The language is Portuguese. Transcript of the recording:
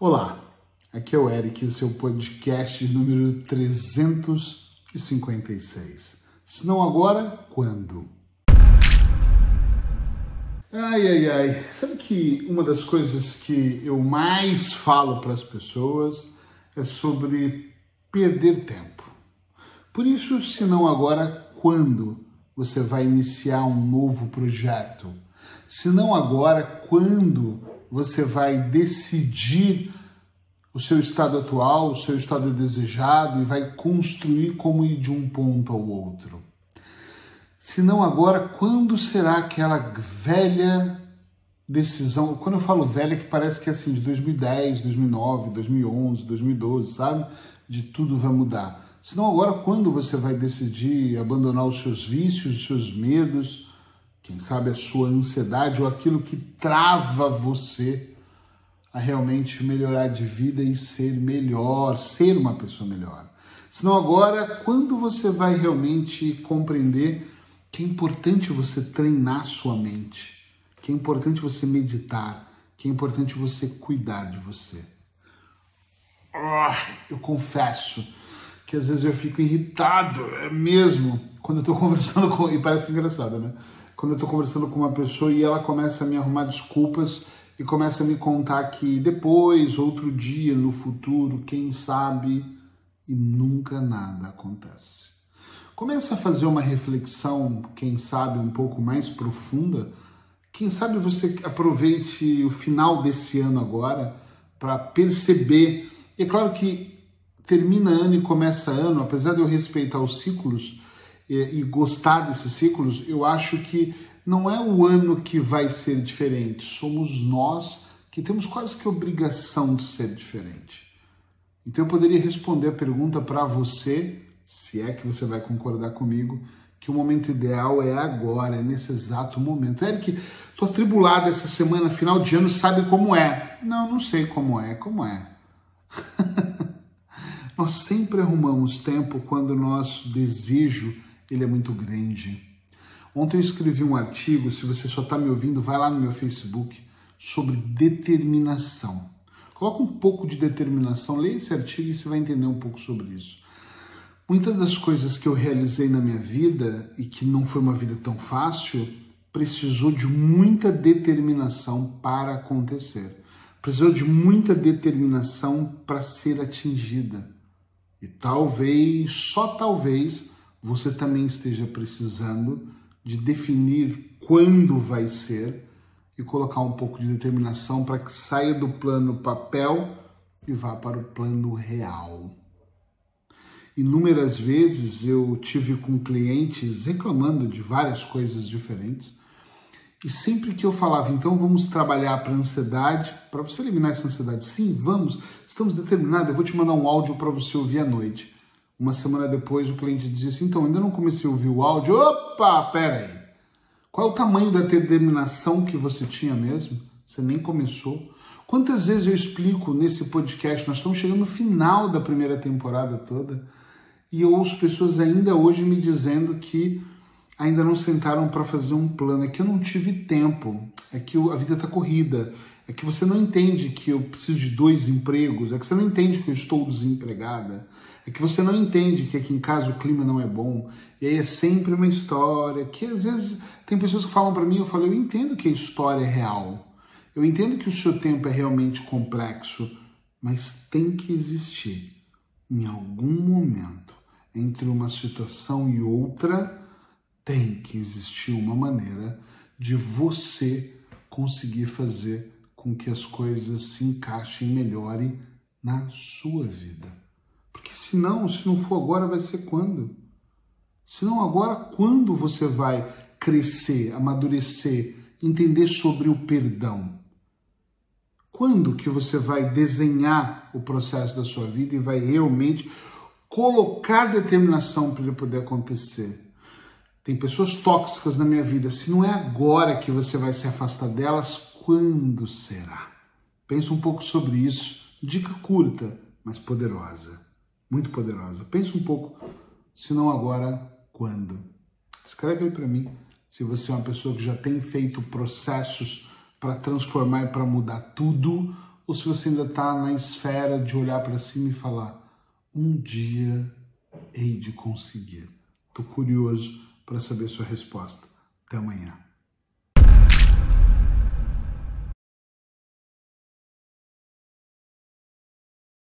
Olá, aqui é o Eric, seu podcast número 356. Se não agora, quando? Ai, ai, ai. Sabe que uma das coisas que eu mais falo para as pessoas é sobre perder tempo. Por isso, se não agora, quando você vai iniciar um novo projeto? Se não agora, quando você vai decidir o seu estado atual, o seu estado desejado e vai construir como ir de um ponto ao outro. Se não agora, quando será aquela velha decisão? Quando eu falo velha, que parece que é assim, de 2010, 2009, 2011, 2012, sabe? De tudo vai mudar. Se não agora, quando você vai decidir abandonar os seus vícios, os seus medos, quem sabe a sua ansiedade ou aquilo que trava você a realmente melhorar de vida e ser melhor, ser uma pessoa melhor. Senão agora, quando você vai realmente compreender que é importante você treinar sua mente, que é importante você meditar, que é importante você cuidar de você. Ah, eu confesso que às vezes eu fico irritado, é mesmo, quando eu estou conversando com. E parece engraçado, né? Quando eu estou conversando com uma pessoa e ela começa a me arrumar desculpas e começa a me contar que depois, outro dia, no futuro, quem sabe, e nunca nada acontece. Começa a fazer uma reflexão, quem sabe, um pouco mais profunda. Quem sabe você aproveite o final desse ano agora para perceber. E é claro que termina ano e começa ano, apesar de eu respeitar os ciclos, e, gostar desses ciclos, eu acho que não é o ano que vai ser diferente, somos nós que temos quase que obrigação de ser diferente. Então eu poderia responder a pergunta para você, se é que você vai concordar comigo, que o momento ideal é agora, é nesse exato momento. Eric, tô atribulado essa semana, final de ano, sabe como é? Não, não sei como é, como é. nós sempre arrumamos tempo quando o nosso desejo ele é muito grande. Ontem eu escrevi um artigo, se você só está me ouvindo, vai lá no meu Facebook, sobre determinação. Coloca um pouco de determinação, leia esse artigo e você vai entender um pouco sobre isso. Muitas das coisas que eu realizei na minha vida e que não foi uma vida tão fácil, precisou de muita determinação para acontecer. Precisou de muita determinação para ser atingida. E talvez, só talvez, você também esteja precisando de definir quando vai ser e colocar um pouco de determinação para que saia do plano papel e vá para o plano real. Inúmeras vezes eu tive com clientes reclamando de várias coisas diferentes e sempre que eu falava, então vamos trabalhar para ansiedade, para você eliminar essa ansiedade, sim, vamos, estamos determinados, eu vou te mandar um áudio para você ouvir à noite. Uma semana depois o cliente dizia assim: então, ainda não comecei a ouvir o áudio. Opa, pera aí. Qual é o tamanho da determinação que você tinha mesmo? Você nem começou. Quantas vezes eu explico nesse podcast? Nós estamos chegando no final da primeira temporada toda e eu ouço pessoas ainda hoje me dizendo que ainda não sentaram para fazer um plano. É que eu não tive tempo, é que a vida está corrida, é que você não entende que eu preciso de dois empregos, é que você não entende que eu estou desempregada, é que você não entende que aqui em casa o clima não é bom, e aí é sempre uma história que às vezes tem pessoas que falam para mim, eu falo, eu entendo que a história é real, eu entendo que o seu tempo é realmente complexo, mas tem que existir em algum momento entre uma situação e outra, tem que existir uma maneira de você conseguir fazer com que as coisas se encaixem melhor na sua vida. Porque senão, se não for agora, vai ser quando? Se não agora, quando você vai crescer, amadurecer, entender sobre o perdão? Quando que você vai desenhar o processo da sua vida e vai realmente colocar determinação para ele poder acontecer? Tem pessoas tóxicas na minha vida. Se não é agora que você vai se afastar delas, quando será? Pensa um pouco sobre isso. Dica curta, mas poderosa. Muito poderosa. Pensa um pouco, se não agora, quando? Escreve aí para mim se você é uma pessoa que já tem feito processos para transformar e para mudar tudo, ou se você ainda está na esfera de olhar para cima e falar: um dia hei de conseguir. Estou curioso para saber sua resposta. Até amanhã.